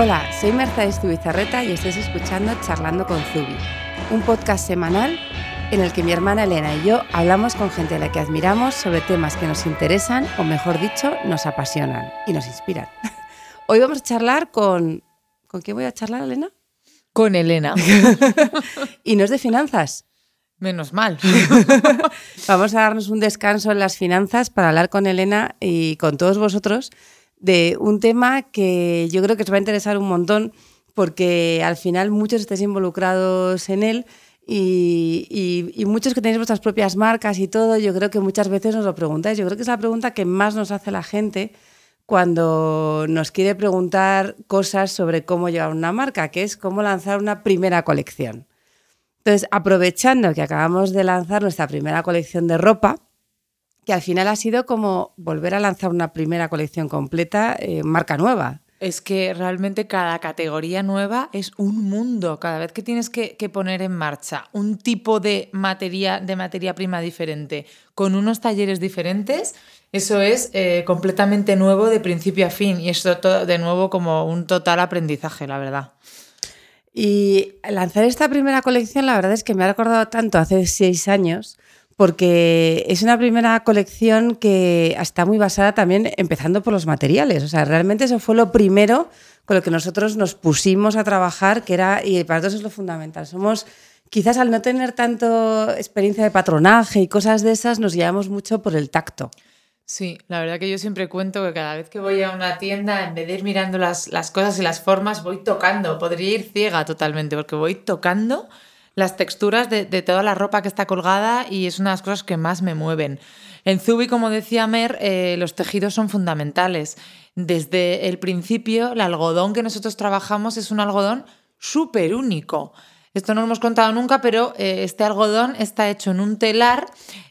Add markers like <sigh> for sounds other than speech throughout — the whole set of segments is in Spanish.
Hola, soy Mercedes Tubizarreta y estáis escuchando Charlando con Zubi, un podcast semanal en el que mi hermana Elena y yo hablamos con gente a la que admiramos sobre temas que nos interesan o mejor dicho, nos apasionan y nos inspiran. <laughs> Hoy vamos a charlar con... ¿Con quién voy a charlar, Elena? Con Elena. <laughs> y no es de finanzas. Menos mal. <laughs> vamos a darnos un descanso en las finanzas para hablar con Elena y con todos vosotros de un tema que yo creo que os va a interesar un montón porque al final muchos estáis involucrados en él y, muchos que tenéis vuestras propias marcas y todo, yo creo que muchas veces nos lo preguntáis. Yo creo que es la pregunta que más nos hace la gente cuando nos quiere preguntar cosas sobre cómo llevar una marca, que es cómo lanzar una primera colección. Entonces, aprovechando que acabamos de lanzar nuestra primera colección de ropa, que al final ha sido como volver a lanzar una primera colección completa, eh, marca nueva. Es que realmente cada categoría nueva es un mundo. Cada vez que tienes que, poner en marcha un tipo de materia, de materia prima diferente con unos talleres diferentes, eso es eh, completamente nuevo de principio a fin. Y eso todo, de nuevo como un total aprendizaje, la verdad. Y lanzar esta primera colección, la verdad es que me ha recordado tanto hace seis años porque es una primera colección que está muy basada también empezando por los materiales. O sea, realmente eso fue lo primero con lo que nosotros nos pusimos a trabajar, que era, y para todos es lo fundamental. Somos, quizás al no tener tanto experiencia de patronaje y cosas de esas, nos guiamos mucho por el tacto. Sí, la verdad que yo siempre cuento que cada vez que voy a una tienda, en vez de ir mirando las, las cosas y las formas, voy tocando. Podría ir ciega totalmente, porque voy tocando las texturas de, toda la ropa que está colgada y es una de las cosas que más me mueven. En Zubi, como decía Mer, eh, los tejidos son fundamentales. Desde el principio, el algodón que nosotros trabajamos es un algodón súper único. Esto no lo hemos contado nunca, pero eh, este algodón está hecho en un telar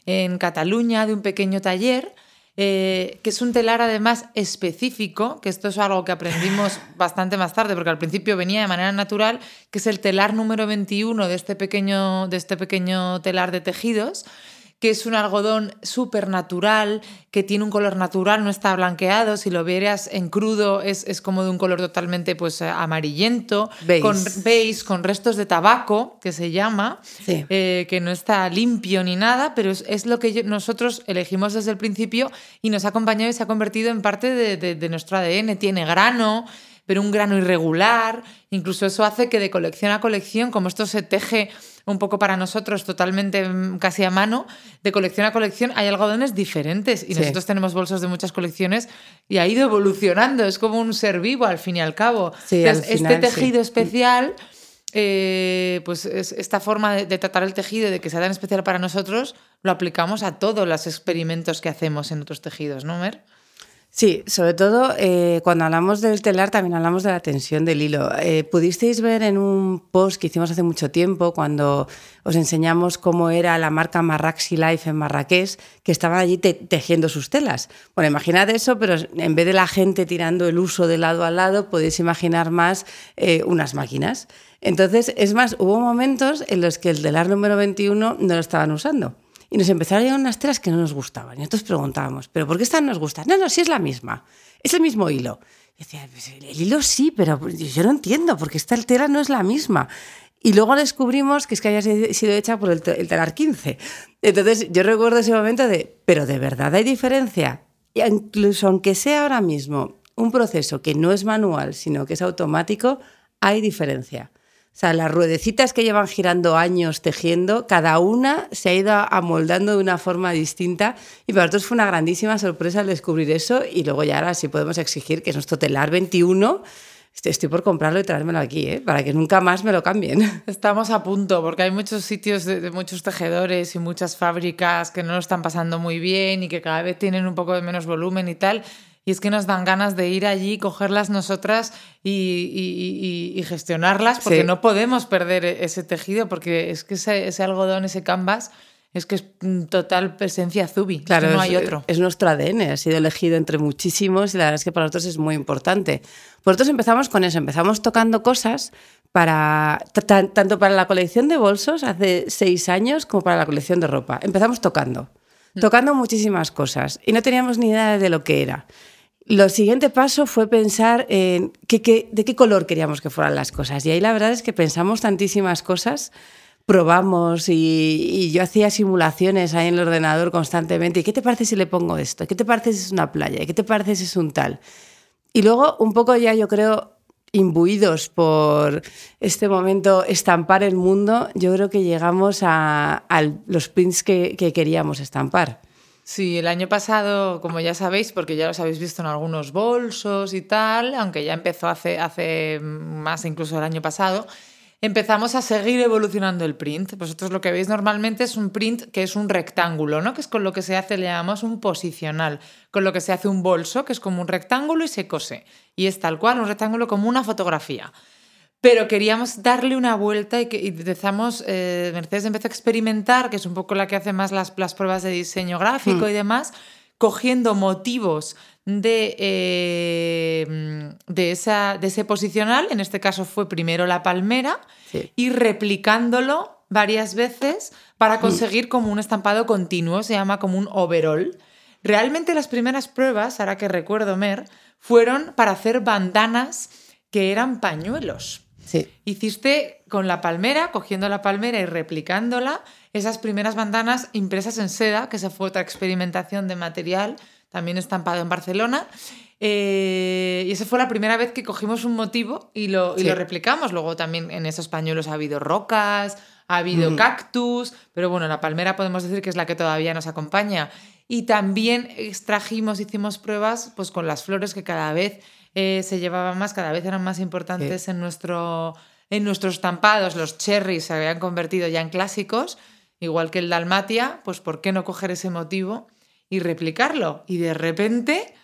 en Cataluña de un pequeño taller eh, que es un telar además específico, que esto es algo que aprendimos <laughs> bastante más tarde, porque al principio venía de manera natural, que es el telar número 21 de este pequeño, de este pequeño telar de tejidos que es un algodón súper natural, que tiene un color natural, no está blanqueado, si lo vieras en crudo es, como de un color totalmente pues, amarillento, con beige, con restos de tabaco, que se llama, eh, que no está limpio ni nada, pero es, lo que nosotros elegimos desde el principio y nos ha acompañado y se ha convertido en parte de, de nuestro ADN. Tiene grano, pero un grano irregular, incluso eso hace que de colección a colección, como esto se teje un poco para nosotros totalmente mm, casi a mano, de colección a colección hay algodones diferentes y nosotros tenemos bolsos de muchas colecciones y ha ido evolucionando, es como un ser vivo al fin y al cabo. este tejido especial... Eh, pues esta forma de, tratar el tejido, de que sea tan especial para nosotros, lo aplicamos a todos los experimentos que hacemos en otros tejidos, ¿no, Mer? Sí, sobre todo eh, cuando hablamos del telar también hablamos de la tensión del hilo. Eh, pudisteis ver en un post que hicimos hace mucho tiempo cuando os enseñamos cómo era la marca Marraxi Life en Marrakech, que estaban allí tejiendo sus telas. Bueno, imaginad eso, pero en vez de la gente tirando el uso de lado a lado, podéis imaginar más eh, unas máquinas. Entonces, es más, hubo momentos en los que el telar número 21 no lo estaban usando. Y nos empezaron a llegar unas telas que no nos gustaban. Y nosotros preguntábamos, ¿pero por qué esta no nos gusta? No, no, sí es la misma. Es el mismo hilo. Y decía, pues el hilo sí, pero yo no entiendo, porque esta tela no es la misma. Y luego descubrimos que es que había sido hecha por el, telar 15. Entonces yo recuerdo ese momento de, pero de verdad hay diferencia. Y incluso aunque sea ahora mismo un proceso que no es manual, sino que es automático, hay diferencia. O sea, las ruedecitas que llevan girando años tejiendo, cada una se ha ido amoldando de una forma distinta y para nosotros fue una grandísima sorpresa el descubrir eso y luego ya ahora sí podemos exigir que es nuestro telar 21 Estoy por comprarlo y traérmelo aquí, ¿eh? para que nunca más me lo cambien. <laughs> Estamos a punto, porque hay muchos sitios de, muchos tejedores y muchas fábricas que no lo están pasando muy bien y que cada vez tienen un poco de menos volumen y tal. Y es que nos dan ganas de ir allí, cogerlas nosotras y, gestionarlas, porque no podemos perder e-, ese tejido, porque es que ese, algodón, ese canvas, es que es total presencia Zubi, claro, no hay otro. Es nuestro ADN, ha sido elegido entre muchísimos y la verdad es que para nosotros es muy importante. Nosotros empezamos con eso, empezamos tocando cosas para tanto para la colección de bolsos hace seis años como para la colección de ropa. Empezamos tocando, mm. tocando muchísimas cosas y no teníamos ni idea de lo que era lo siguiente paso fue pensar en de qué color queríamos que fueran las cosas. Y ahí la verdad es que pensamos tantísimas cosas, probamos y, yo hacía simulaciones ahí en el ordenador constantemente. ¿Y qué te parece si le pongo esto? ¿Qué te parece si es una playa? ¿Qué te parece si es un tal? Y luego un poco ya yo creo imbuidos por este momento estampar el mundo, yo creo que llegamos a, los prints que queríamos estampar. Sí, el año pasado, como ya sabéis, porque ya los habéis visto en algunos bolsos y tal, aunque ya empezó hace, hace más incluso el año pasado, empezamos a seguir evolucionando el print. Vosotros lo que veis normalmente es un print que es un rectángulo, ¿no? Que es con lo que se hace, le llamamos un posicional, con lo que se hace un bolso, que es como un rectángulo y se cose. Y es tal cual, un rectángulo como una fotografía. Pero queríamos darle una vuelta y, que, empezamos, eh, Mercedes empezó a experimentar, que es un poco la que hace más las, las pruebas de diseño gráfico hmm. y demás, cogiendo motivos de, eh, de, esa, de ese posicional, en este caso fue primero la palmera, y replicándolo varias veces para hmm. conseguir como un estampado continuo, se llama como un overall. Realmente las primeras pruebas, ahora que recuerdo Mer, fueron para hacer bandanas que eran pañuelos. Hiciste con la palmera, cogiendo la palmera y replicándola, esas primeras bandanas impresas en seda, que esa fue otra experimentación de material, también estampado en Barcelona. Eh, y esa fue la primera vez que cogimos un motivo y lo, lo replicamos. Luego también en esos pañuelos ha habido rocas, ha habido mm. cactus, pero bueno, la palmera podemos decir que es la que todavía nos acompaña. Y también extrajimos, hicimos pruebas pues, con las flores que cada vez eh, se llevaban más, cada vez eran más importantes en, nuestro, en nuestros estampados. Los cherries se habían convertido ya en clásicos, igual que el Dalmatia, pues ¿por qué no coger ese motivo y replicarlo? Y de repente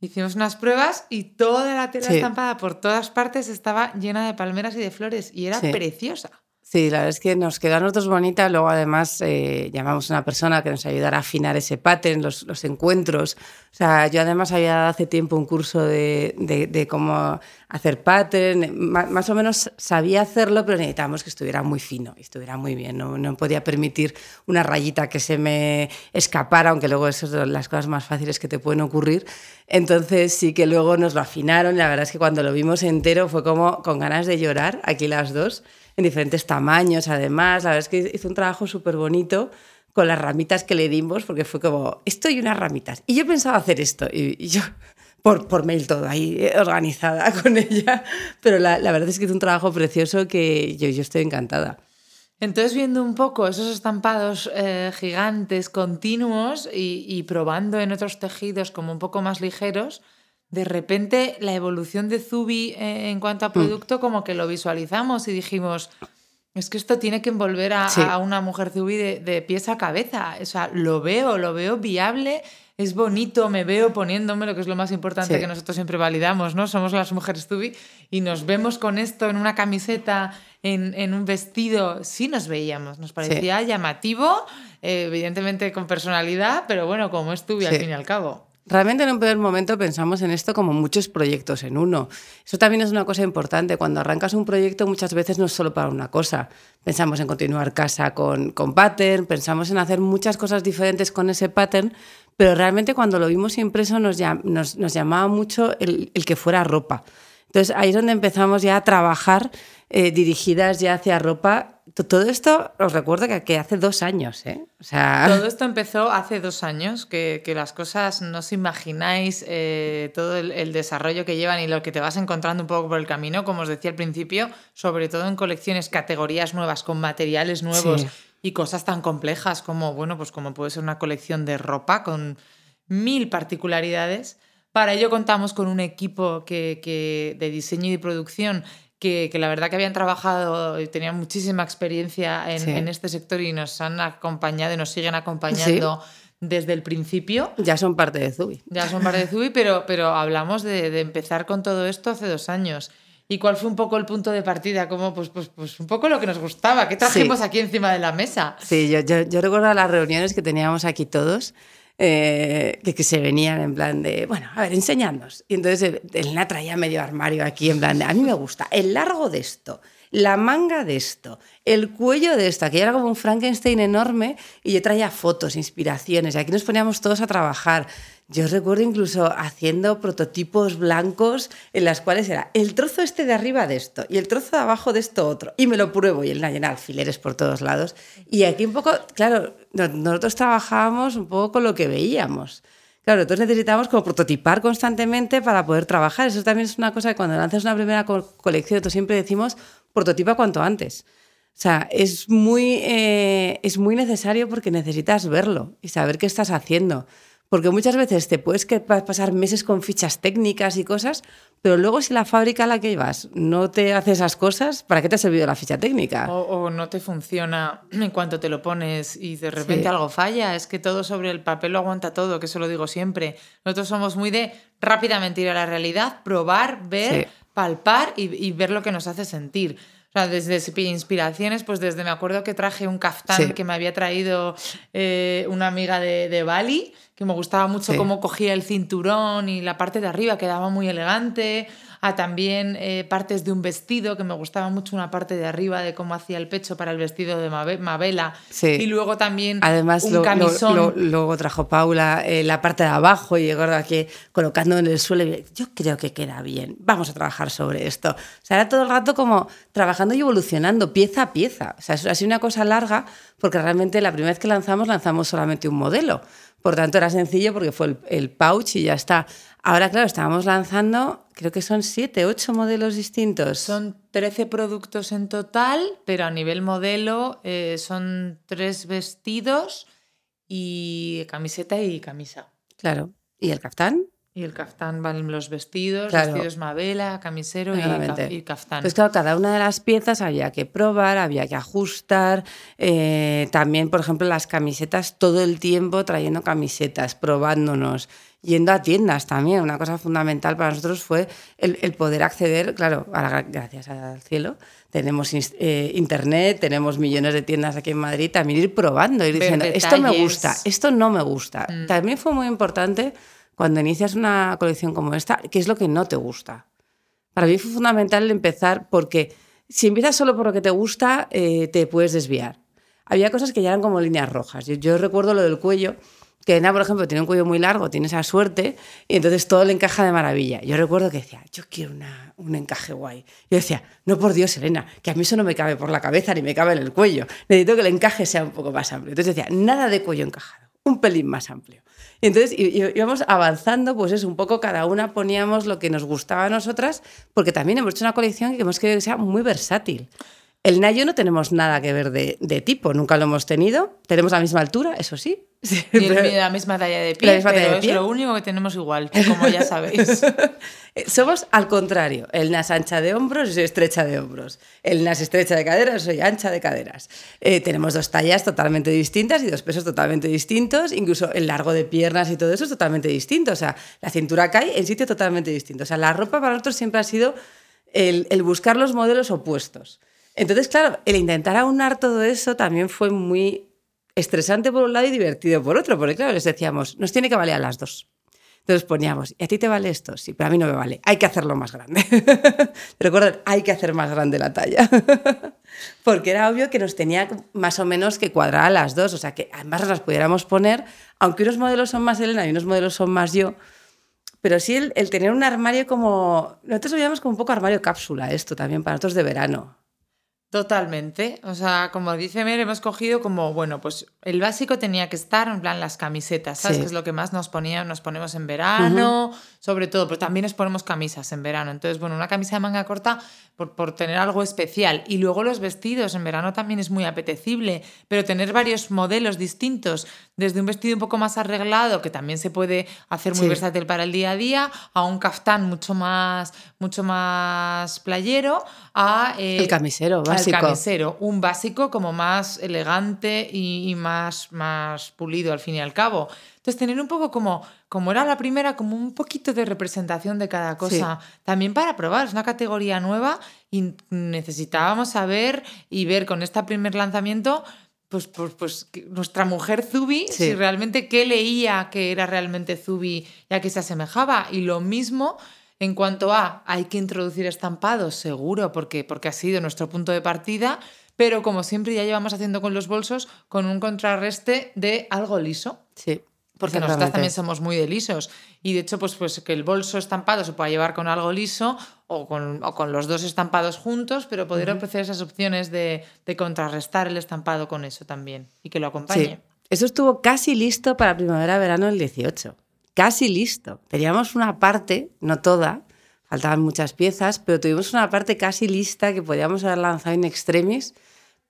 hicimos unas pruebas y toda la tela estampada por todas partes estaba llena de palmeras y de flores y era preciosa. Sí, la verdad es que nos quedó a nosotros bonita. Luego, además, eh, llamamos a una persona que nos ayudara a afinar ese pattern, los, los, encuentros. O sea, yo además había dado hace tiempo un curso de, de, cómo hacer pattern. Más, o menos sabía hacerlo, pero necesitábamos que estuviera muy fino y estuviera muy bien. No, no podía permitir una rayita que se me escapara, aunque luego eso es las cosas más fáciles que te pueden ocurrir. Entonces, sí que luego nos lo afinaron. La verdad es que cuando lo vimos entero fue como con ganas de llorar, aquí las dos en diferentes tamaños, además. La verdad es que hizo un trabajo súper bonito con las ramitas que le dimos, porque fue como, esto y unas ramitas. Y yo pensaba hacer esto, y, yo, <laughs> por, por mail todo, ahí eh, organizada <laughs> con ella, pero la, la, verdad es que hizo un trabajo precioso que yo, yo estoy encantada. Entonces, viendo un poco esos estampados eh, gigantes, continuos, y, y probando en otros tejidos como un poco más ligeros, de repente la evolución de Zubi eh, en cuanto a mm. producto, como que lo visualizamos y dijimos, es que esto tiene que envolver a, una mujer Zubi de, pies a cabeza. O sea, lo veo, lo veo viable, es bonito, me veo poniéndome, lo que es lo más importante que nosotros siempre validamos, ¿no? Somos las mujeres Zubi y nos vemos con esto en una camiseta, en, un vestido. Sí nos veíamos, nos parecía llamativo, eh, evidentemente con personalidad, pero bueno, como es Zubi al fin y al cabo. Realmente en un primer momento pensamos en esto como muchos proyectos en uno. Eso también es una cosa importante. Cuando arrancas un proyecto muchas veces no es solo para una cosa. Pensamos en continuar casa con, con pattern, pensamos en hacer muchas cosas diferentes con ese pattern, pero realmente cuando lo vimos impreso nos, nos, nos llamaba mucho el, el que fuera ropa. Entonces ahí es donde empezamos ya a trabajar eh, dirigidas ya hacia ropa. Todo esto os recuerdo que, hace dos años, ¿eh? O sea... Todo <laughs> esto empezó hace dos años, que, las cosas no os imagináis eh, todo el, desarrollo que llevan y lo que te vas encontrando un poco por el camino, como os decía al principio, sobre todo en colecciones, categorías nuevas, con materiales nuevos y cosas tan complejas como, bueno, pues como puede ser una colección de ropa con mil particularidades. Para ello contamos con un equipo que, de diseño y de producción que, la verdad que habían trabajado y tenían muchísima experiencia en, este sector y nos han acompañado y nos siguen acompañando. Desde el principio. Ya son parte de Zubi. Ya son parte de Zubi, pero, pero hablamos de, empezar con todo esto hace dos años. ¿Y cuál fue un poco el punto de partida? Como, pues, pues, pues un poco lo que nos gustaba. ¿Qué trajimos aquí encima de la mesa? Sí, yo, yo, yo recuerdo las reuniones que teníamos aquí todos eh, que, se venían en plan de, bueno, a ver, enseñadnos. Y entonces Elena traía medio armario aquí en plan de, a mí me gusta el largo de esto, la manga de esto, el cuello de esto, que era como un Frankenstein enorme y yo traía fotos, inspiraciones y aquí nos poníamos todos a trabajar. Yo recuerdo incluso haciendo prototipos blancos en las cuales era el trozo este de arriba de esto y el trozo de abajo de esto otro. Y me lo pruebo y él llena alfileres por todos lados. Y aquí un poco, claro, nosotros trabajábamos un poco con lo que veíamos. Claro, entonces necesitamos como prototipar constantemente para poder trabajar. Eso también es una cosa que cuando lanzas una primera colección, nosotros siempre decimos prototipa cuanto antes. O sea, es muy, eh, es muy necesario porque necesitas verlo y saber qué estás haciendo. Porque muchas veces te puedes pasar meses con fichas técnicas y cosas, pero luego si la fábrica a la que ibas no te hace esas cosas, ¿para qué te ha servido la ficha técnica? O, no te funciona en cuanto te lo pones y de repente algo falla. Es que todo sobre el papel lo aguanta todo, que eso lo digo siempre. Nosotros somos muy de rápidamente ir a la realidad, probar, ver, palpar y ver lo que nos hace sentir. O sea, desde inspiraciones, pues desde me acuerdo que traje un caftán que me había traído eh, una amiga de, de, Bali, que me gustaba mucho cómo cogía el cinturón y la parte de arriba quedaba muy elegante a también eh, partes de un vestido, que me gustaba mucho una parte de arriba de cómo hacía el pecho para el vestido de Mabela. Y luego también Además, un camisón. luego trajo Paula eh, la parte de abajo y llegó aquí colocando en el suelo. Y, yo creo que queda bien, vamos a trabajar sobre esto. O sea, era todo el rato como trabajando y evolucionando pieza a pieza. O sea, ha sido una cosa larga porque realmente la primera vez que lanzamos, lanzamos solamente un modelo. Por tanto, era sencillo porque fue el, pouch y ya está. Ahora, claro, estábamos lanzando, creo que son siete, ocho modelos distintos. Son 13 productos en total, pero a nivel modelo eh, son tres vestidos y camiseta y camisa. Claro. ¿Y el caftán? Y el caftán van los vestidos, vestidos Mabela, camisero y, y, caftán. Pues claro, cada una de las piezas había que probar, había que ajustar. Eh, también, por ejemplo, las camisetas, todo el tiempo trayendo camisetas, probándonos, yendo a tiendas también. Una cosa fundamental para nosotros fue el, poder acceder, claro, gracias al cielo, tenemos eh, internet, tenemos millones de tiendas aquí en Madrid, también ir probando, ir diciendo, esto me gusta, esto no me gusta. Mm. También fue muy importante cuando inicias una colección como esta, ¿qué es lo que no te gusta? Para mí fue fundamental empezar porque si empiezas solo por lo que te gusta, eh, te puedes desviar. Había cosas que ya eran como líneas rojas. Yo, recuerdo lo del cuello, que Ena, por ejemplo, tiene un cuello muy largo, tiene esa suerte, y entonces todo le encaja de maravilla. Yo recuerdo que decía, yo quiero una, un encaje guay. Yo decía, no por Dios, Elena, que a mí eso no me cabe por la cabeza ni me cabe en el cuello. Necesito que el encaje sea un poco más amplio. Entonces decía, nada de cuello encajado, un pelín más amplio. Y entonces íbamos avanzando, pues es un poco cada una poníamos lo que nos gustaba a nosotras, porque también hemos hecho una colección que hemos querido que sea muy versátil. El Nayo no tenemos nada que ver de, de, tipo, nunca lo hemos tenido. Tenemos la misma altura, eso sí, <laughs> la misma talla de pie, pero es lo único que tenemos igual, como ya sabéis. <laughs> Somos al contrario. El NAS ancha de hombros, yo soy estrecha de hombros. El NAS estrecha de caderas, soy ancha de caderas. Eh, tenemos dos tallas totalmente distintas y dos pesos totalmente distintos. Incluso el largo de piernas y todo eso es totalmente distinto. O sea, la cintura cae en sitio totalmente distinto. O sea, la ropa para nosotros siempre ha sido el, el buscar los modelos opuestos. Entonces, claro, el intentar aunar todo eso también fue muy estresante por un lado y divertido por otro, porque claro, les decíamos, nos tiene que valer a las dos. Entonces poníamos, ¿y a ti te vale esto? Sí, pero a mí no me vale, hay que hacerlo más grande. <laughs> Recuerden, hay que hacer más grande la talla. <laughs> porque era obvio que nos tenía más o menos que cuadrar a las dos, o sea, que además las pudiéramos poner, aunque unos modelos son más Elena y unos modelos son más yo, pero sí el, tener un armario como, nosotros lo llamamos como un poco armario cápsula, esto también para nosotros de verano. Totalmente. O sea, como dice Mer, hemos cogido como, bueno, pues el básico tenía que estar en plan las camisetas, ¿sabes? Que es lo que más nos ponía, nos ponemos en verano, sobre todo, pero también nos ponemos camisas en verano. Entonces, bueno, una camisa de manga corta por, por, tener algo especial. Y luego los vestidos, en verano también es muy apetecible, pero tener varios modelos distintos, desde un vestido un poco más arreglado, que también se puede hacer muy versátil para el día a día, a un caftán mucho más, mucho más playero, a... Eh, el camisero, básico el camisero, un básico como más elegante y, más, más pulido al fin y al cabo. Entonces, tener un poco como, como era la primera, como un poquito de representación de cada cosa, también para probar, es una categoría nueva y necesitábamos saber y ver con este primer lanzamiento pues, pues, pues nuestra mujer Zubi, si realmente qué leía que era realmente Zubi y a qué se asemejaba. Y lo mismo En cuanto a, hay que introducir estampados, seguro, porque, porque ha sido nuestro punto de partida, pero como siempre ya llevamos haciendo con los bolsos, con un contrarreste de algo liso. Sí. Porque nosotras también somos muy de lisos. Y de hecho, pues, pues que el bolso estampado se pueda llevar con algo liso o con, o con los dos estampados juntos, pero poder ofrecer esas opciones de, de, contrarrestar el estampado con eso también y que lo acompañe. Sí. Eso estuvo casi listo para primavera-verano del 18. Casi listo. Teníamos una parte, no toda, faltaban muchas piezas, pero tuvimos una parte casi lista que podíamos haber lanzado en extremis,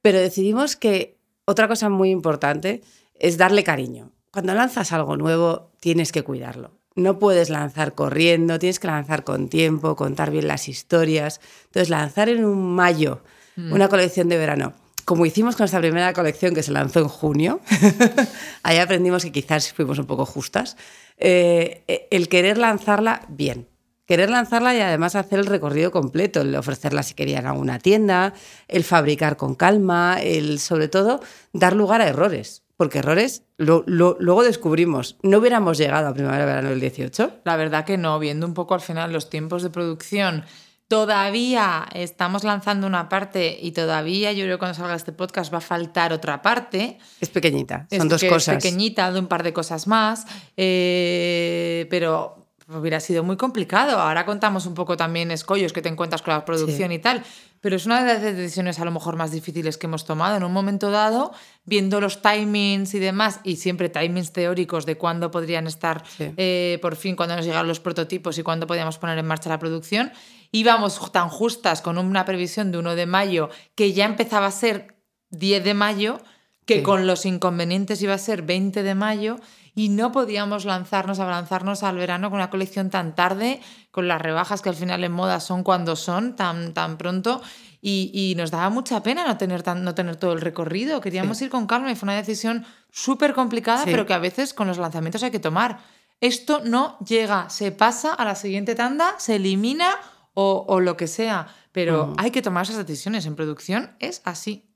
pero decidimos que otra cosa muy importante es darle cariño cuando lanzas algo nuevo, tienes que cuidarlo. No puedes lanzar corriendo, tienes que lanzar con tiempo, contar bien las historias. Entonces, lanzar en un mayo mm. una colección de verano, como hicimos con esta primera colección que se lanzó en junio, <laughs> ahí aprendimos que quizás fuimos un poco justas, eh, el querer lanzarla bien. Querer lanzarla y además hacer el recorrido completo, el ofrecerla si querían a una tienda, el fabricar con calma, el sobre todo dar lugar a errores porque errores luego descubrimos. ¿No hubiéramos llegado a primavera-verano del 18? La verdad que no, viendo un poco al final los tiempos de producción. Todavía estamos lanzando una parte y todavía yo creo que cuando salga este podcast va a faltar otra parte. Es pequeñita, son dos cosas. Es pequeñita, de un par de cosas más, eh, pero hubiera sido muy complicado. Ahora contamos un poco también escollos que te encuentras con la producción y tal, pero es una de las decisiones a lo mejor más difíciles que hemos tomado en un momento dado, viendo los timings y demás, y siempre timings teóricos de cuándo podrían estar eh, por fin, cuándo nos llegaron los prototipos y cuándo podíamos poner en marcha la producción. Íbamos tan justas con una previsión de 1 de mayo que ya empezaba a ser 10 de mayo, que con los inconvenientes iba a ser 20 de mayo y no podíamos lanzarnos a lanzarnos al verano con una colección tan tarde, con las rebajas que al final en moda son cuando son, tan, tan pronto. Y, nos daba mucha pena no tener, tan, no tener todo el recorrido. Queríamos ir con calma y fue una decisión súper complicada, pero que a veces con los lanzamientos hay que tomar. Esto no llega, se pasa a la siguiente tanda, se elimina o, o lo que sea, pero hay que tomar esas decisiones. En producción es así.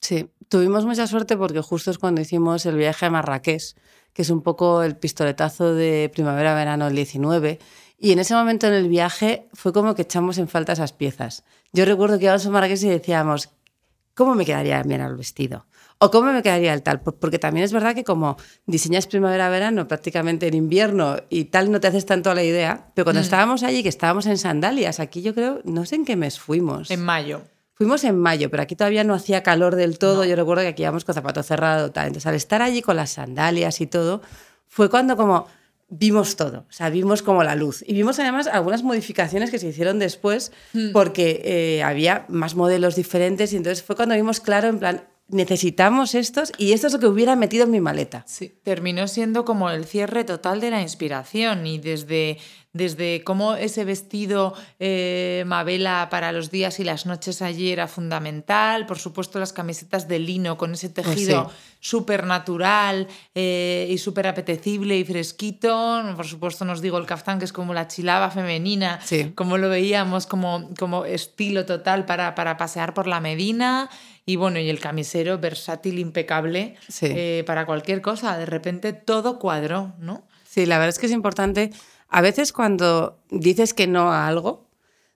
Sí, tuvimos mucha suerte porque justo es cuando hicimos el viaje a Marrakech que es un poco el pistoletazo de primavera-verano del 19. Y en ese momento en el viaje fue como que echamos en falta esas piezas. Yo recuerdo que íbamos a Marrakech y decíamos, ¿cómo me quedaría bien el vestido? ¿O cómo me quedaría el tal? Porque también es verdad que como diseñas primavera-verano prácticamente en invierno y tal no te haces tanto la idea, pero cuando mm. estábamos allí, que estábamos en sandalias, aquí yo creo, no sé en qué mes fuimos. En mayo. Fuimos en mayo, pero aquí todavía no hacía calor del todo. Yo recuerdo que aquí íbamos con zapato cerrado. Tal. Entonces, al estar allí con las sandalias y todo, fue cuando como vimos todo, o sea, vimos como la luz. Y vimos además algunas modificaciones que se hicieron después hmm. porque eh, había más modelos diferentes y entonces fue cuando vimos claro, en plan, necesitamos estos y esto es lo que hubiera metido en mi maleta. Sí, terminó siendo como el cierre total de la inspiración y desde desde cómo ese vestido eh, Mabela para los días y las noches allí era fundamental, por supuesto las camisetas de lino con ese pues tejido súper natural eh, y súper apetecible y fresquito, por supuesto nos digo el caftán que es como la chilaba femenina, como lo veíamos como, como estilo total para, para pasear por la Medina y bueno, y el camisero versátil, impecable eh, para cualquier cosa, de repente todo cuadró, ¿no? Sí, la verdad es que es importante. A veces cuando dices que no a algo,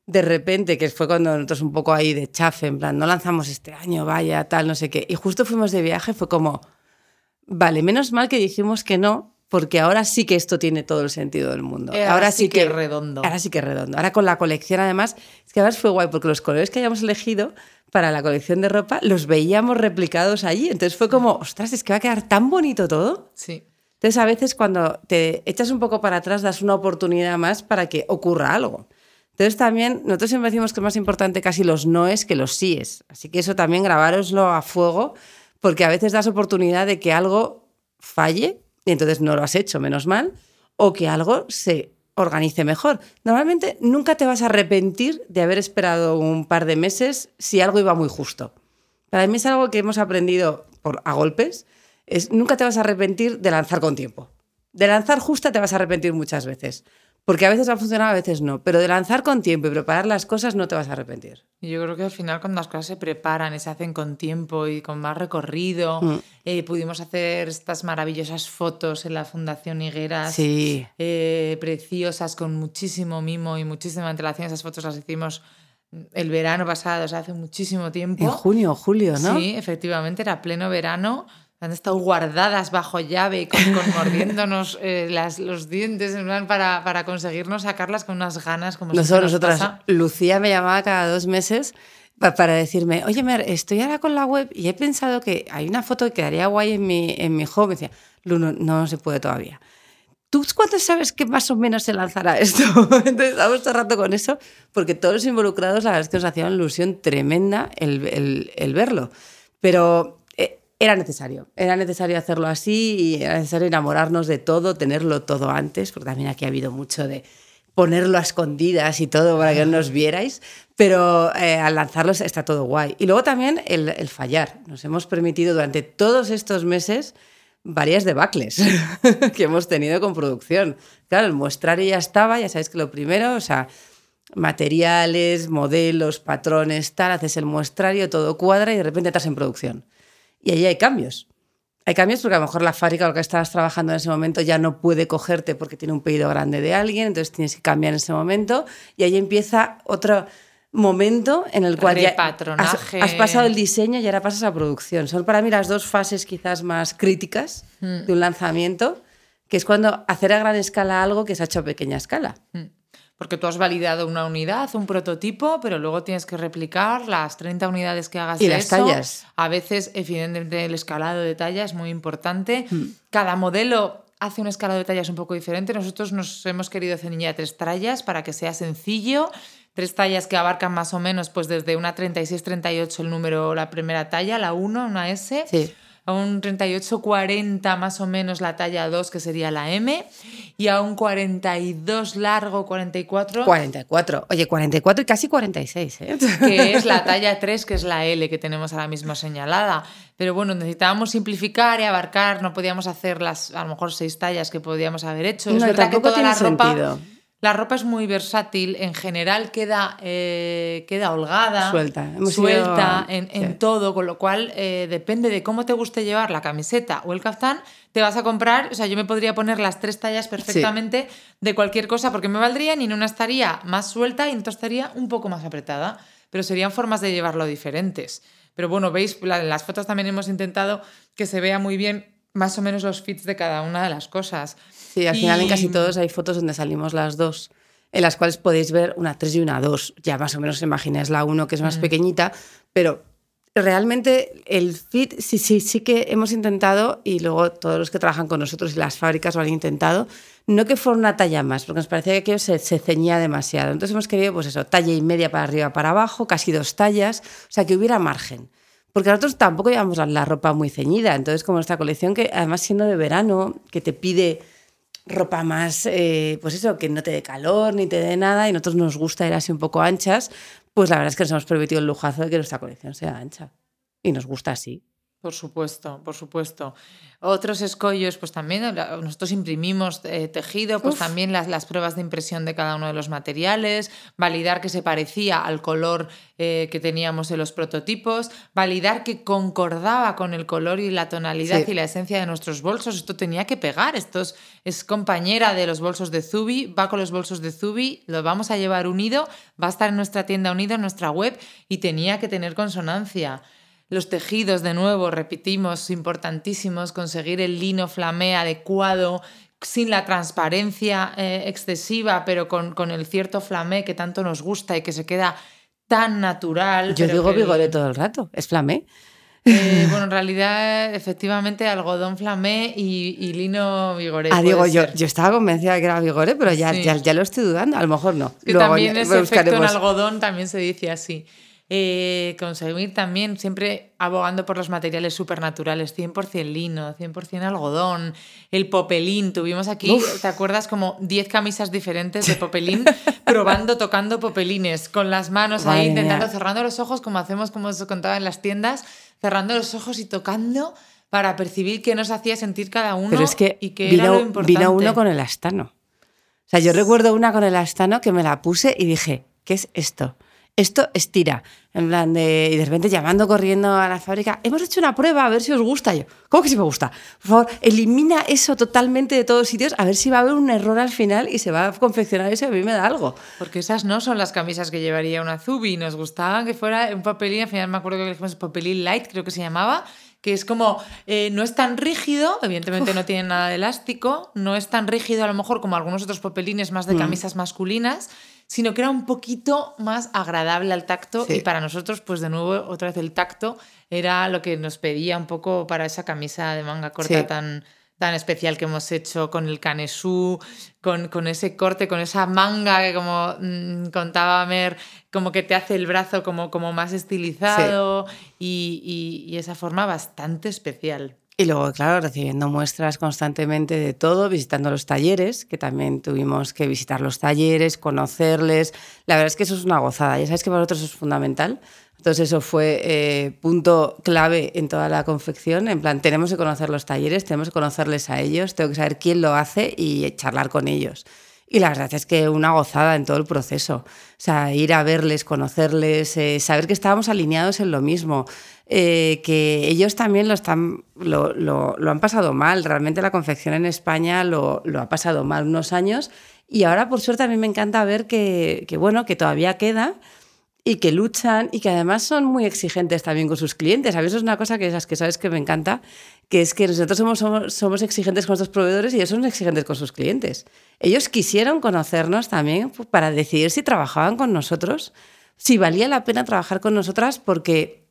de repente, que fue cuando nosotros un poco ahí de chafe, en plan, no lanzamos este año, vaya, tal, no sé qué, y justo fuimos de viaje, fue como, vale, menos mal que dijimos que no, porque ahora sí que esto tiene todo el sentido del mundo. Eh, ahora, sí, que, es redondo. Ahora sí que es redondo. Ahora con la colección, además, es que además fue guay, porque los colores que hayamos elegido para la colección de ropa los veíamos replicados allí. Entonces fue como, ostras, es que va a quedar tan bonito todo. Sí. Entonces, a veces cuando te echas un poco para atrás, das una oportunidad más para que ocurra algo. Entonces, también, nosotros siempre decimos que es más importante casi los noes que los síes. Así que eso también grabároslo a fuego, porque a veces das oportunidad de que algo falle y entonces no lo has hecho, menos mal, o que algo se organice mejor. Normalmente nunca te vas a arrepentir de haber esperado un par de meses si algo iba muy justo. Para mí es algo que hemos aprendido por, a golpes nunca te vas a arrepentir de lanzar con tiempo. De lanzar justa te vas a arrepentir muchas veces. Porque a veces va a funcionar, a veces no. Pero de lanzar con tiempo y preparar las cosas no te vas a arrepentir. Yo creo que al final cuando las cosas se preparan y se hacen con tiempo y con más recorrido, Mm. eh, pudimos hacer estas maravillosas fotos en la Fundación Higueras, Sí. eh, preciosas, con muchísimo mimo y muchísima antelación. Esas fotos las hicimos el verano pasado, o sea, hace muchísimo tiempo. En junio julio, ¿no? Sí, efectivamente, era pleno verano. Han estado guardadas bajo llave, con, con mordiéndonos <laughs> eh, las, los dientes para, para conseguirnos sacarlas con unas ganas como Nosotros, nos nosotras, pasa. Lucía me llamaba cada dos meses pa- para decirme, oye, Mer, estoy ahora con la web y he pensado que hay una foto que quedaría guay en mi, en mi home. Me decía, Lu, no, no se puede todavía. ¿Tú cuándo sabes que más o menos se lanzará esto? <laughs> Entonces, estamos todo rato con eso, porque todos los involucrados, la verdad es que nos hacía una ilusión tremenda el, el- el verlo. Pero era necesario, era necesario hacerlo así y era necesario enamorarnos de todo, tenerlo todo antes, porque también aquí ha habido mucho de ponerlo a escondidas y todo para que no nos vierais, pero eh, al lanzarlo está todo guay. Y luego también el, el fallar. Nos hemos permitido durante todos estos meses varias debacles <laughs> que hemos tenido con producción. Claro, el muestrario ya estaba, ya sabéis que lo primero, o sea, materiales, modelos, patrones, tal, haces el muestrario, todo cuadra y de repente estás en producción. Y ahí hay cambios. Hay cambios porque a lo mejor la fábrica o lo que estabas trabajando en ese momento ya no puede cogerte porque tiene un pedido grande de alguien, entonces tienes que cambiar en ese momento y ahí empieza otro momento en el cual ya has, has pasado el diseño y ahora pasas a producción. Son para mí las dos fases quizás más críticas Mm. de un lanzamiento, que es cuando hacer a gran escala algo que se ha hecho a pequeña escala. Mm. Porque tú has validado una unidad, un prototipo, pero luego tienes que replicar las 30 unidades que hagas Y de las eso. tallas. A veces, evidentemente, el escalado de talla es muy importante. Mm. Cada modelo hace un escalado de tallas un poco diferente. Nosotros nos hemos querido ceñir a tres tallas para que sea sencillo. Tres tallas que abarcan más o menos pues desde una 36-38 el número, la primera talla, la 1, una S, Sí. A un 38-40 más o menos la talla 2, que sería la M, y a un 42 largo, 44, 44. Oye, 44 y casi 46, ¿eh? <laughs> que es la <laughs> talla 3, que es la L que tenemos ahora mismo señalada. Pero bueno, necesitábamos simplificar y abarcar, no podíamos hacer las, a lo mejor, seis tallas que podíamos haber hecho. No, es verdad que toda la ropa... sentido. La ropa es muy versátil, en general queda, eh, queda holgada, Suelta. Hemos suelta ido- en, en sí. todo, con lo cual eh, depende de cómo te guste llevar la camiseta o el caftán, te vas a comprar, o sea, yo me podría poner las tres tallas perfectamente de cualquier cosa porque me valdrían y en una estaría más suelta y en otra estaría un poco más apretada, pero serían formas de llevarlo diferentes. Pero bueno, veis, en las fotos también hemos intentado que se vea muy bien más o menos los fits de cada una de las cosas. Sí, al final en casi todos hay fotos donde salimos las dos, en las cuales podéis ver una 3 y una 2. Ya más o menos imagináis la 1 que es Mm. más pequeñita, pero realmente el fit sí, sí, sí que hemos intentado, y luego todos los que trabajan con nosotros y las fábricas lo han intentado, no que fuera una talla más, porque nos parecía que aquello se, se ceñía demasiado. Entonces hemos querido, pues eso, talla y media para arriba, para abajo, casi dos tallas, o sea, que hubiera margen. Porque nosotros tampoco llevamos la, la ropa muy ceñida, entonces como esta colección que además siendo de verano, que te pide ropa más, eh, pues eso, que no te dé calor ni te dé nada, y nosotros nos gusta ir así un poco anchas, pues la verdad es que nos hemos permitido el lujazo de que nuestra colección sea ancha. Y nos gusta así. Por supuesto, por supuesto. Otros escollos, pues también nosotros imprimimos eh, tejido, pues Uf. también las, las pruebas de impresión de cada uno de los materiales, validar que se parecía al color eh, que teníamos en los prototipos, validar que concordaba con el color y la tonalidad Sí. y la esencia de nuestros bolsos. Esto tenía que pegar. Esto es, es compañera de los bolsos de Zubi, va con los bolsos de Zubi, lo vamos a llevar unido, va a estar en nuestra tienda unido, en nuestra web y tenía que tener consonancia. Los tejidos, de nuevo, repetimos, importantísimos, conseguir el lino flamé adecuado, sin la transparencia eh, excesiva, pero con, con el cierto flamé que tanto nos gusta y que se queda tan natural. Yo digo vigoré todo el rato, es flamé. eh, <laughs> bueno, en realidad, efectivamente, algodón flamé y, y lino vigoré. Ah, digo, yo, yo estaba convencida de que era vigoré, pero ya, Sí. ya, ya lo estoy dudando, a lo mejor no. Que Luego también ese efecto en algodón también se dice así. Eh, conseguir también, siempre abogando por los materiales supernaturales, 100% lino, 100% algodón, el popelín. Tuvimos aquí, Uf. ¿te acuerdas? Como 10 camisas diferentes de popelín, <laughs> probando, tocando popelines, con las manos Madre ahí, intentando, mía. cerrando los ojos, como hacemos, como os contaba en las tiendas, cerrando los ojos y tocando para percibir qué nos hacía sentir cada uno Pero es que y qué era vino, lo importante. vino uno con el astano. O sea, yo recuerdo una con el astano que me la puse y dije, ¿qué es esto? Esto estira. En plan de, y de repente llamando, corriendo a la fábrica, hemos hecho una prueba, a ver si os gusta. yo, ¿cómo que si me gusta? Por favor, elimina eso totalmente de todos sitios, a ver si va a haber un error al final y se va a confeccionar eso y a mí me da algo. Porque esas no son las camisas que llevaría una Zubi. Nos gustaba que fuera un papelín, al final me acuerdo que dijimos papelín light, creo que se llamaba, que es como, eh, no es tan rígido, evidentemente no tiene nada de elástico, no es tan rígido a lo mejor como algunos otros papelines más de mm. camisas masculinas, sino que era un poquito más agradable al tacto y para nosotros, pues de nuevo, otra vez el tacto era lo que nos pedía un poco para esa camisa de manga corta tan, tan especial que hemos hecho con el canesú, con, con ese corte, con esa manga que como mm, contaba Mer, como que te hace el brazo como, como más estilizado y, y esa forma bastante especial. Y luego, claro, recibiendo muestras constantemente de todo, visitando los talleres, que también tuvimos que visitar los talleres, conocerles. La verdad es que eso es una gozada. Ya sabes que para nosotros es fundamental. Entonces eso fue eh, punto clave en toda la confección. En plan, tenemos que conocer los talleres, tenemos que conocerles a ellos, tengo que saber quién lo hace y charlar con ellos. Y la verdad es que una gozada en todo el proceso. O sea, ir a verles, conocerles, eh, saber que estábamos alineados en lo mismo. Eh, que ellos también lo, están, lo, lo, han pasado mal. Realmente la confección en España lo, ha pasado mal unos años y ahora por suerte a mí me encanta ver que, que, bueno, que todavía queda y que luchan y que además son muy exigentes también con sus clientes. A veces es una cosa que esas que sabes que me encanta, que es que nosotros somos, somos, somos, exigentes con nuestros proveedores y ellos son exigentes con sus clientes. Ellos quisieron conocernos también para decidir si trabajaban con nosotros, si valía la pena trabajar con nosotras porque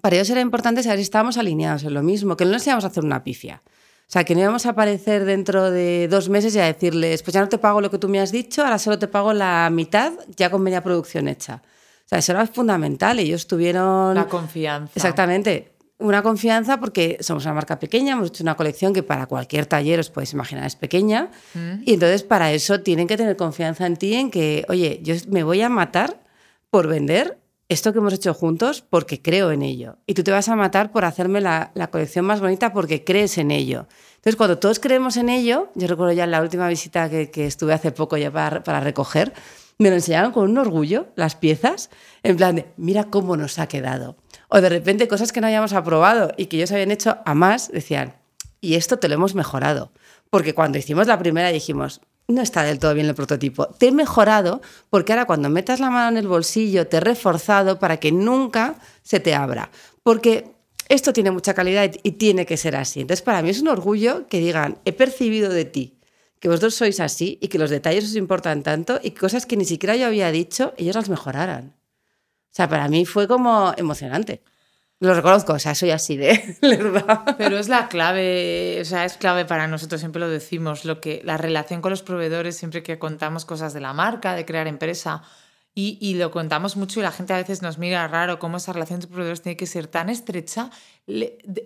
para ellos era importante saber si estábamos alineados en lo mismo, que no nos íbamos a hacer una pifia. O sea, que no íbamos a aparecer dentro de dos meses y a decirles, pues ya no te pago lo que tú me has dicho, ahora solo te pago la mitad, ya con media producción hecha. O sea, eso era fundamental. Ellos tuvieron... La confianza. Exactamente. Una confianza porque somos una marca pequeña, hemos hecho una colección que para cualquier taller os podéis imaginar es pequeña. Mm. Y entonces para eso tienen que tener confianza en ti, en que, oye, yo me voy a matar por vender esto que hemos hecho juntos porque creo en ello. Y tú te vas a matar por hacerme la, colección más bonita porque crees en ello. Entonces, cuando todos creemos en ello, yo recuerdo ya la última visita que, estuve hace poco ya para, para, recoger, me lo enseñaron con un orgullo las piezas, en plan de, mira cómo nos ha quedado. O de repente cosas que no habíamos aprobado y que ellos habían hecho a más, decían, y esto te lo hemos mejorado. Porque cuando hicimos la primera dijimos, no está del todo bien el prototipo. Te he mejorado porque ahora cuando metas la mano en el bolsillo te he reforzado para que nunca se te abra. Porque esto tiene mucha calidad y tiene que ser así. Entonces, para mí es un orgullo que digan, he percibido de ti que vosotros sois así y que los detalles os importan tanto y cosas que ni siquiera yo había dicho, ellos las mejoraran. O sea, para mí fue como emocionante. Lo reconozco, o sea, soy así de <laughs> verdad. Pero es la clave, o sea, es clave para nosotros, siempre lo decimos, lo que la relación con los proveedores, siempre que contamos cosas de la marca, de crear empresa, y, y, lo contamos mucho y la gente a veces nos mira raro cómo esa relación de proveedores tiene que ser tan estrecha.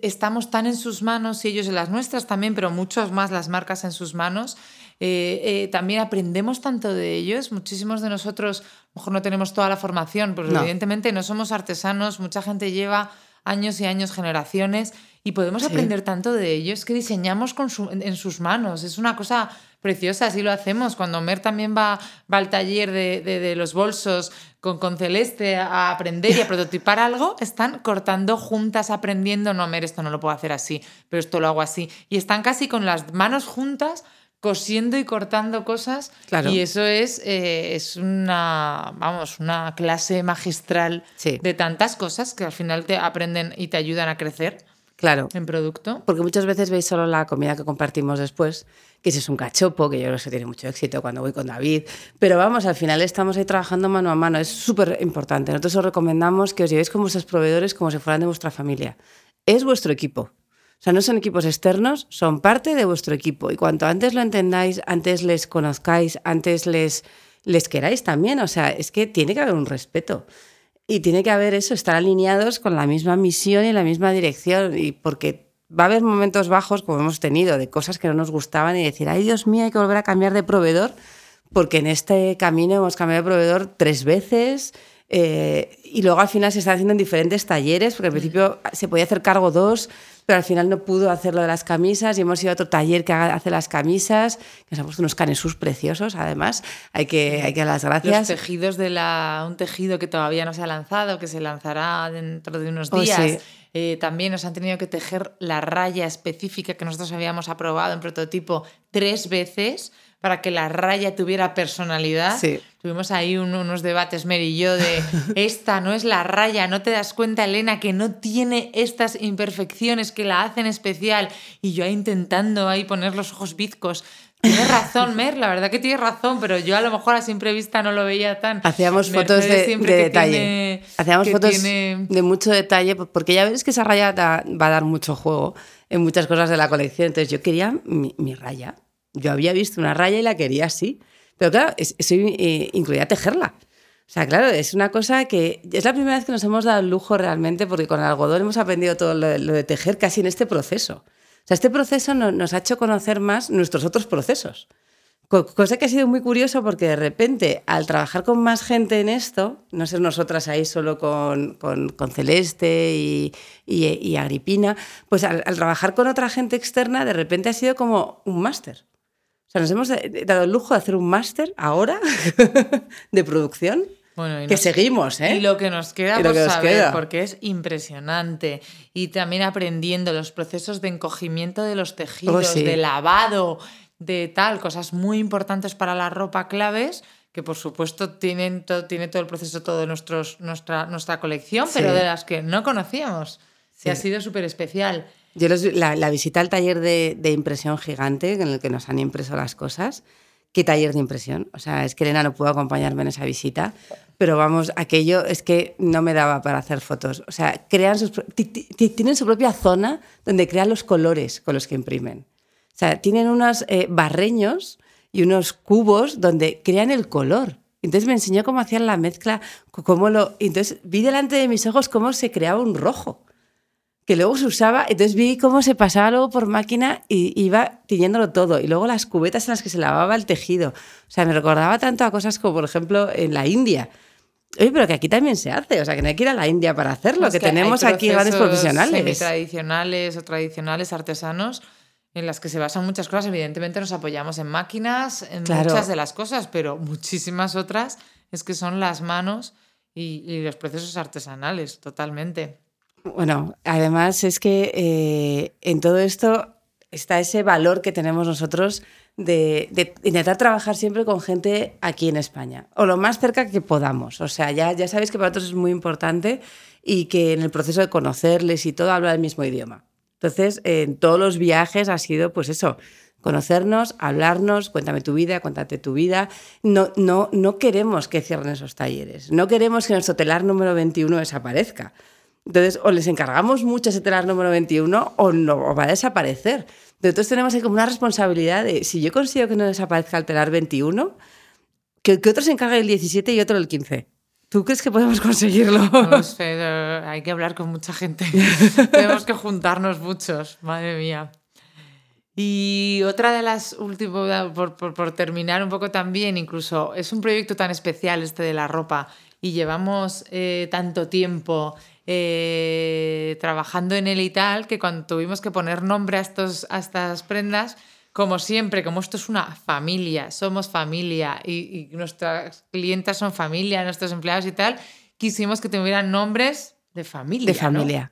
estamos tan en sus manos y ellos en las nuestras también, pero muchos más las marcas en sus manos. Eh, eh, también aprendemos tanto de ellos. Muchísimos de nosotros, a lo mejor no tenemos toda la formación, pero evidentemente no somos artesanos. Mucha gente lleva años y años, generaciones, y podemos aprender tanto de ellos que diseñamos con en sus manos. Es una cosa preciosa, así lo hacemos. Cuando Mer también va, va al taller de, de, los bolsos con, con, Celeste a aprender y a prototipar <laughs> algo, están cortando juntas, aprendiendo, no, Mer, esto no lo puedo hacer así, pero esto lo hago así. Y están casi con las manos juntas cosiendo y cortando cosas y eso es, eh, es una, vamos, una clase magistral de tantas cosas que al final te aprenden y te ayudan a crecer claro. en producto. Porque muchas veces veis solo la comida que compartimos después, que si es un cachopo, que yo creo que tiene mucho éxito cuando voy con David, pero vamos, al final estamos ahí trabajando mano a mano, es súper importante. Nosotros os recomendamos que os llevéis con vuestros proveedores como si fueran de vuestra familia. Es vuestro equipo. O sea, no son equipos externos, son parte de vuestro equipo. Y cuanto antes lo entendáis, antes les conozcáis, antes les, les queráis también. O sea, es que tiene que haber un respeto. Y tiene que haber eso, estar alineados con la misma misión y la misma dirección. Y porque va a haber momentos bajos, como hemos tenido, de cosas que no nos gustaban y decir, ay Dios mío, hay que volver a cambiar de proveedor, porque en este camino hemos cambiado de proveedor tres veces. Eh, y luego al final se está haciendo en diferentes talleres, porque al principio se podía hacer cargo dos, pero al final no pudo hacer lo de las camisas y hemos ido a otro taller que hace las camisas, que nos ha puesto unos canesus preciosos, además, hay que, hay que dar las gracias. Los tejidos de la, un tejido que todavía no se ha lanzado, que se lanzará dentro de unos oh, días. Eh, también nos han tenido que tejer la raya específica que nosotros habíamos aprobado en prototipo tres veces para que la raya tuviera personalidad. Tuvimos ahí unos debates, Mary y yo, de <laughs> esta no es la raya, no te das cuenta, Elena, que no tiene estas imperfecciones que la hacen especial. Y yo ahí intentando ahí poner los ojos bizcos. Tienes razón, <laughs> Mer, la verdad que tienes razón, pero yo a lo mejor a simple vista no lo veía tan. Hacíamos fotos de, detalle. Hacíamos fotos de mucho detalle, porque ya ves que esa raya va a dar mucho juego en muchas cosas de la colección. Entonces yo quería mi, raya. Yo había visto una raya y la quería así. Pero claro, eso eh, incluía tejerla. O sea, claro, es una cosa que es la primera vez que nos hemos dado el lujo realmente, porque con el algodón hemos aprendido todo lo de tejer casi en este proceso. O sea, este proceso nos ha hecho conocer más nuestros otros procesos. Cosa que ha sido muy curioso porque de repente, al trabajar con más gente en esto, no ser nosotras ahí solo con, con, Celeste y, y, Agripina, pues al, trabajar con otra gente externa, de repente ha sido como un máster. O sea, nos hemos dado el lujo de hacer un máster ahora <laughs> de producción que seguimos, ¿eh? Y lo que nos queda por saber, porque es impresionante. Y también aprendiendo los procesos de encogimiento de los tejidos, oh, de lavado, de tal, cosas muy importantes para la ropa claves, que por supuesto tienen todo, tiene todo el proceso, nuestros, nuestra, nuestra colección, pero de las que no conocíamos. Sí. ha sido súper especial. Yo la, visita al taller de, de impresión gigante, en el que nos han impreso las cosas, qué taller de impresión. O sea, es que Elena no pudo acompañarme en esa visita, pero vamos, aquello es que no me daba para hacer fotos. O sea, crean sus, tienen su propia zona donde crean los colores con los que imprimen. O sea, tienen unos eh, barreños y unos cubos donde crean el color. Entonces me enseñó cómo hacían la mezcla, cómo lo... Entonces vi delante de mis ojos cómo se creaba un rojo que luego se usaba, entonces vi cómo se pasaba luego por máquina y iba tiñéndolo todo. Y luego las cubetas en las que se lavaba el tejido. O sea, me recordaba tanto a cosas como, por ejemplo, en la India. Oye, pero que aquí también se hace, o sea, que no hay que ir a la India para hacerlo, que, tenemos aquí grandes profesionales. tradicionales o tradicionales artesanos en las que se basan muchas cosas. Evidentemente nos apoyamos en máquinas, en muchas de las cosas, pero muchísimas otras es que son las manos y los procesos artesanales, totalmente. Bueno, además es que eh, en todo esto está ese valor que tenemos nosotros de, intentar trabajar siempre con gente aquí en España, o lo más cerca que podamos. O sea, ya, ya sabéis que para nosotros es muy importante y que en el proceso de conocerles y todo habla el mismo idioma. Entonces, en todos los viajes ha sido, pues eso, conocernos, hablarnos, cuéntame tu vida, cuéntate tu vida. No, no, no queremos que cierren esos talleres, no queremos que nuestro telar número 21 desaparezca. Entonces, o les encargamos mucho ese telar número 21 o, no, va a desaparecer. Entonces, tenemos ahí como una responsabilidad de, si yo consigo que no desaparezca el telar 21, que, que otro se encargue del 17 y otro del 15. ¿Tú crees que podemos conseguirlo? No sé, hay que hablar con mucha gente. <laughs> Tenemos que juntarnos muchos, madre mía. Y otra de las últimas, por, por, terminar un poco también, incluso es un proyecto tan especial este de la ropa y llevamos eh, tanto tiempo eh, trabajando en él y tal, que cuando tuvimos que poner nombre a, estos, a estas prendas, como siempre, como esto es una familia, somos familia y, y nuestras clientas son familia, nuestros empleados y tal, quisimos que tuvieran nombres de familia. De familia.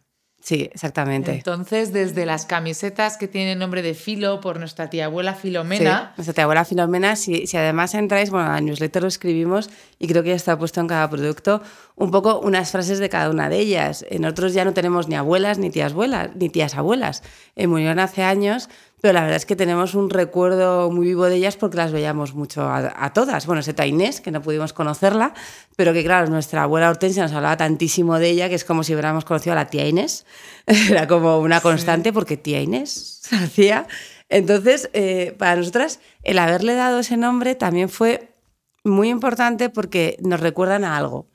Sí, exactamente. Entonces, desde las camisetas que tienen nombre de Filo por nuestra tía abuela Filomena. Sí, nuestra tía abuela Filomena, si, si además entráis, bueno, al newsletter lo escribimos y creo que ya está puesto en cada producto un poco unas frases de cada una de ellas. En otros ya no tenemos ni abuelas ni tías abuelas, ni tías abuelas. En murieron hace años, pero la verdad es que tenemos un recuerdo muy vivo de ellas porque las veíamos mucho a, todas. Bueno, excepto a Inés, que no pudimos conocerla, pero que claro, nuestra abuela Hortensia nos hablaba tantísimo de ella que es como si hubiéramos conocido a la tía Inés. <laughs> Era como una constante porque tía Inés se hacía. Entonces, eh, para nosotras, el haberle dado ese nombre también fue muy importante porque nos recuerdan a algo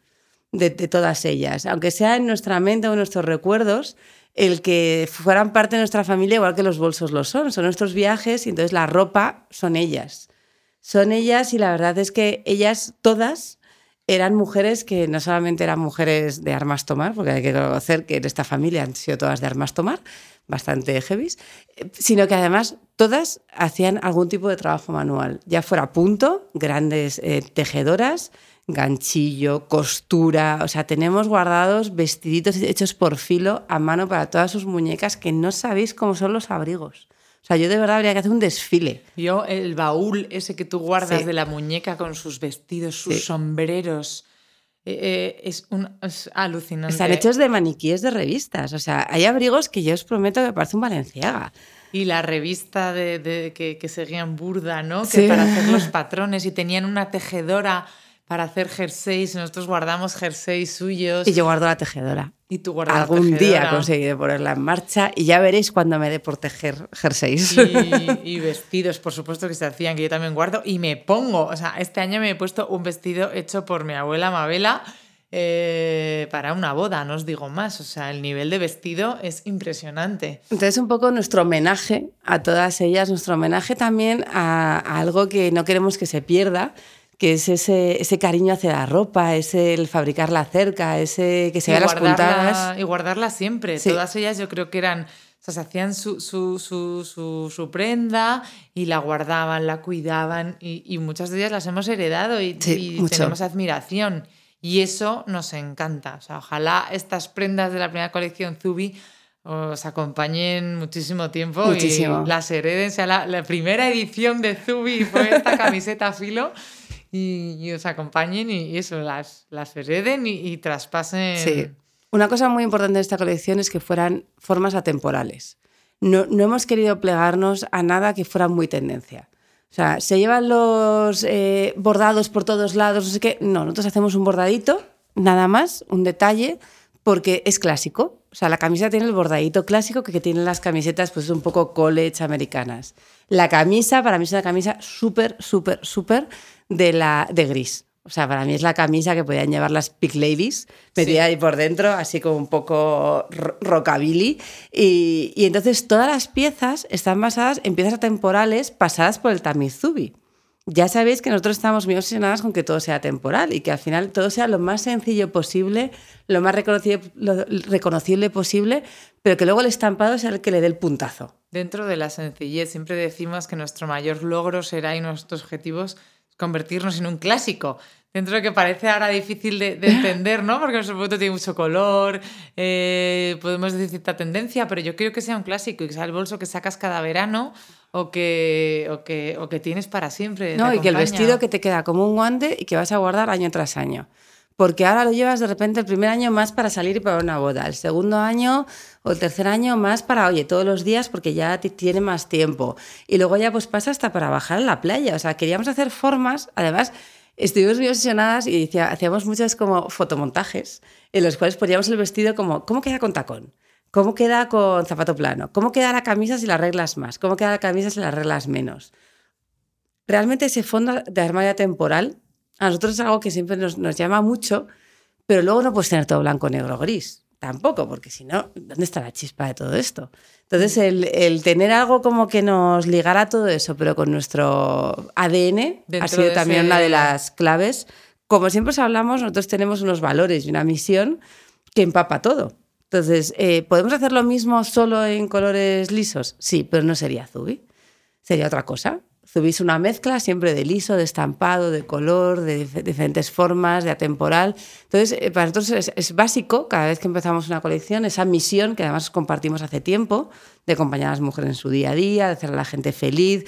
de, de todas ellas. Aunque sea en nuestra mente o en nuestros recuerdos, el que fueran parte de nuestra familia, igual que los bolsos lo son, son nuestros viajes y entonces la ropa son ellas. Son ellas y la verdad es que ellas todas eran mujeres que no solamente eran mujeres de armas tomar, porque hay que conocer que en esta familia han sido todas de armas tomar, bastante heavies, sino que además todas hacían algún tipo de trabajo manual, ya fuera punto, grandes eh, tejedoras, ganchillo, costura, o sea, tenemos guardados vestiditos hechos por filo a mano para todas sus muñecas que no sabéis cómo son los abrigos. O sea, yo de verdad habría que hacer un desfile. Yo, el baúl ese que tú guardas de la muñeca con sus vestidos, sus sombreros. Eh, eh, es, un, alucinante. Están hechos de maniquíes de revistas. O sea, hay abrigos que yo os prometo que parece un Valenciaga. Y la revista de, que, que, seguían Burda, ¿no? Que para hacer los <laughs> patrones y tenían una tejedora para hacer jerseys. Nosotros guardamos jerseys suyos. Y yo guardo la tejedora. Y tú guardas Algún la día conseguiré ponerla en marcha y ya veréis cuando me dé por tejer jerseys. Y, vestidos, por supuesto, que se hacían, que yo también guardo. Y me pongo, o sea, este año me he puesto un vestido hecho por mi abuela Mabela. Eh, para una boda, no os digo más. O sea, el nivel de vestido es impresionante. Entonces, un poco nuestro homenaje a todas ellas, nuestro homenaje también a algo que no queremos que se pierda, que es ese, ese cariño hacia la ropa, es el fabricarla cerca, ese que se vea las puntadas. Y guardarla siempre. Todas ellas yo creo que eran, o sea, se hacían su, su, su, su, prenda y la guardaban, la cuidaban y, y, muchas de ellas las hemos heredado y, tenemos admiración. Y eso nos encanta. O sea, ojalá estas prendas de la primera colección Zubi os acompañen muchísimo tiempo muchísimo. y las hereden. O sea, la, la primera edición de Zubi fue esta camiseta filo <laughs> y, os acompañen y, eso, las, las hereden y, traspasen. Sí. Una cosa muy importante de esta colección es que fueran formas atemporales. No, no hemos querido plegarnos a nada que fuera muy tendencia. O sea, se llevan los eh, bordados por todos lados, no sé qué. No, nosotros hacemos un bordadito, nada más, un detalle, porque es clásico. O sea, la camiseta tiene el bordadito clásico que tienen las camisetas, pues un poco college americanas. La camisa, para mí es una camisa súper, súper, súper de, la, de gris. O sea, para mí es la camisa que podían llevar las Pig Ladies, metida ahí por dentro, así como un poco rockabilly. Y, y, entonces todas las piezas están basadas en piezas temporales pasadas por el Tamizubi. Ya sabéis que nosotros estamos muy obsesionadas con que todo sea temporal y que al final todo sea lo más sencillo posible, lo más reconocible, lo reconocible posible, pero que luego el estampado sea el que le dé el puntazo. Dentro de la sencillez, siempre decimos que nuestro mayor logro será y nuestros objetivos convertirnos en un clásico. Dentro de que parece ahora difícil de, entender, ¿no? Porque nuestro producto tiene mucho color, eh, podemos decir cierta tendencia, pero yo quiero que sea un clásico y que sea el bolso que sacas cada verano o que, o que, o que tienes para siempre. No, y que el vestido que te queda como un guante y que vas a guardar año tras año porque ahora lo llevas de repente el primer año más para salir y para una boda, el segundo año o el tercer año más para, oye, todos los días porque ya tiene más tiempo. Y luego ya pues pasa hasta para bajar a la playa. O sea, queríamos hacer formas, además estuvimos muy obsesionadas y hacíamos muchos como fotomontajes en los cuales poníamos el vestido como, ¿cómo queda con tacón? ¿Cómo queda con zapato plano? ¿Cómo queda la camisa si la arreglas más? ¿Cómo queda la camisa si la arreglas menos? Realmente ese fondo de armario temporal a nosotros es algo que siempre nos, nos llama mucho, pero luego no puedes tener todo blanco, negro, gris. Tampoco, porque si no, ¿dónde está la chispa de todo esto? Entonces, el, el, tener algo como que nos ligara todo eso, pero con nuestro ADN, ha sido también una de las claves. Como siempre os hablamos, nosotros tenemos unos valores y una misión que empapa todo. Entonces, eh, ¿podemos hacer lo mismo solo en colores lisos? Sí, pero no sería Zubi. Sería otra cosa. Subís una mezcla siempre de liso, de estampado, de color, de diferentes formas, de atemporal. Entonces, eh, para nosotros es, básico, cada vez que empezamos una colección, esa misión que además compartimos hace tiempo, de acompañar a las mujeres en su día a día, de hacer a la gente feliz,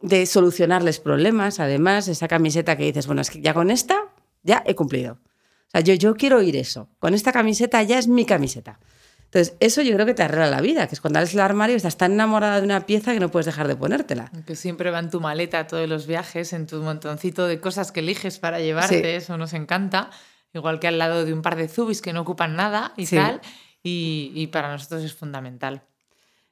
de solucionarles problemas. Además, esa camiseta que dices, bueno, es que ya con esta ya he cumplido. O sea, yo, yo quiero oír eso. Con esta camiseta ya es mi camiseta. Entonces, eso yo creo que te arregla la vida, que es cuando abres el armario y estás tan enamorada de una pieza que no puedes dejar de ponértela. Que siempre va en tu maleta todos los viajes, en tu montoncito de cosas que eliges para llevarte, eso nos encanta. Igual que al lado de un par de zubis que no ocupan nada y tal, y, para nosotros es fundamental.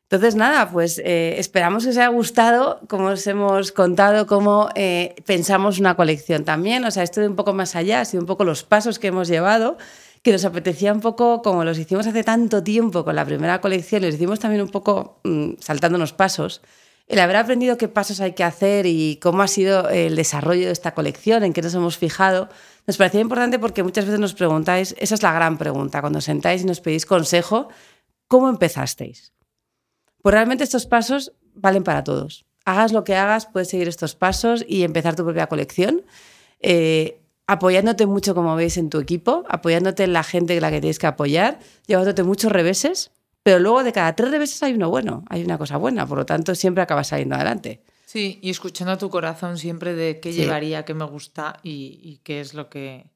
Entonces, nada, pues eh, esperamos que os haya gustado, como os hemos contado, cómo eh, pensamos una colección también. O sea, esto de un poco más allá, ha sido un poco los pasos que hemos llevado que nos apetecía un poco, como los hicimos hace tanto tiempo con la primera colección, les hicimos también un poco mm, saltándonos pasos, el haber aprendido qué pasos hay que hacer y cómo ha sido el desarrollo de esta colección, en qué nos hemos fijado, nos parecía importante porque muchas veces nos preguntáis, esa es la gran pregunta, cuando sentáis y nos pedís consejo, ¿cómo empezasteis? Pues realmente estos pasos valen para todos. Hagas lo que hagas, puedes seguir estos pasos y empezar tu propia colección. Eh, apoyándote mucho, como veis, en tu equipo, apoyándote en la gente que la que tienes que apoyar, llevándote muchos reveses, pero luego de cada tres reveses hay uno bueno, hay una cosa buena, por lo tanto siempre acabas saliendo adelante. Sí, y escuchando a tu corazón siempre de qué llevaría, qué me gusta y, y, qué es lo que,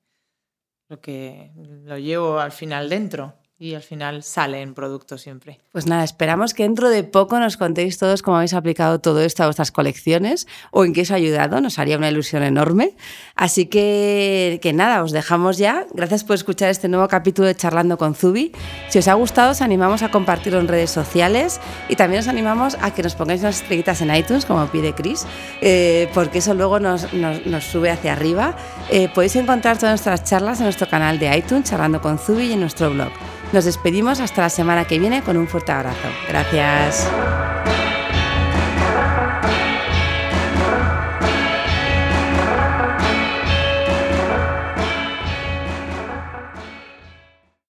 lo que lo llevo al final dentro y al final sale en producto siempre. Pues nada, esperamos que dentro de poco nos contéis todos cómo habéis aplicado todo esto a vuestras colecciones o en qué os ha ayudado, nos haría una ilusión enorme. Así que, que nada, os dejamos ya. Gracias por escuchar este nuevo capítulo de Charlando con Zubi. Si os ha gustado, os animamos a compartirlo en redes sociales y también os animamos a que nos pongáis unas estrellitas en iTunes, como pide Chris, eh, porque eso luego nos, nos, nos sube hacia arriba. Eh, podéis encontrar todas nuestras charlas en nuestro canal de iTunes, Charlando con Zubi y en nuestro blog. Nos despedimos hasta la semana que viene con un fuerte abrazo. Gracias.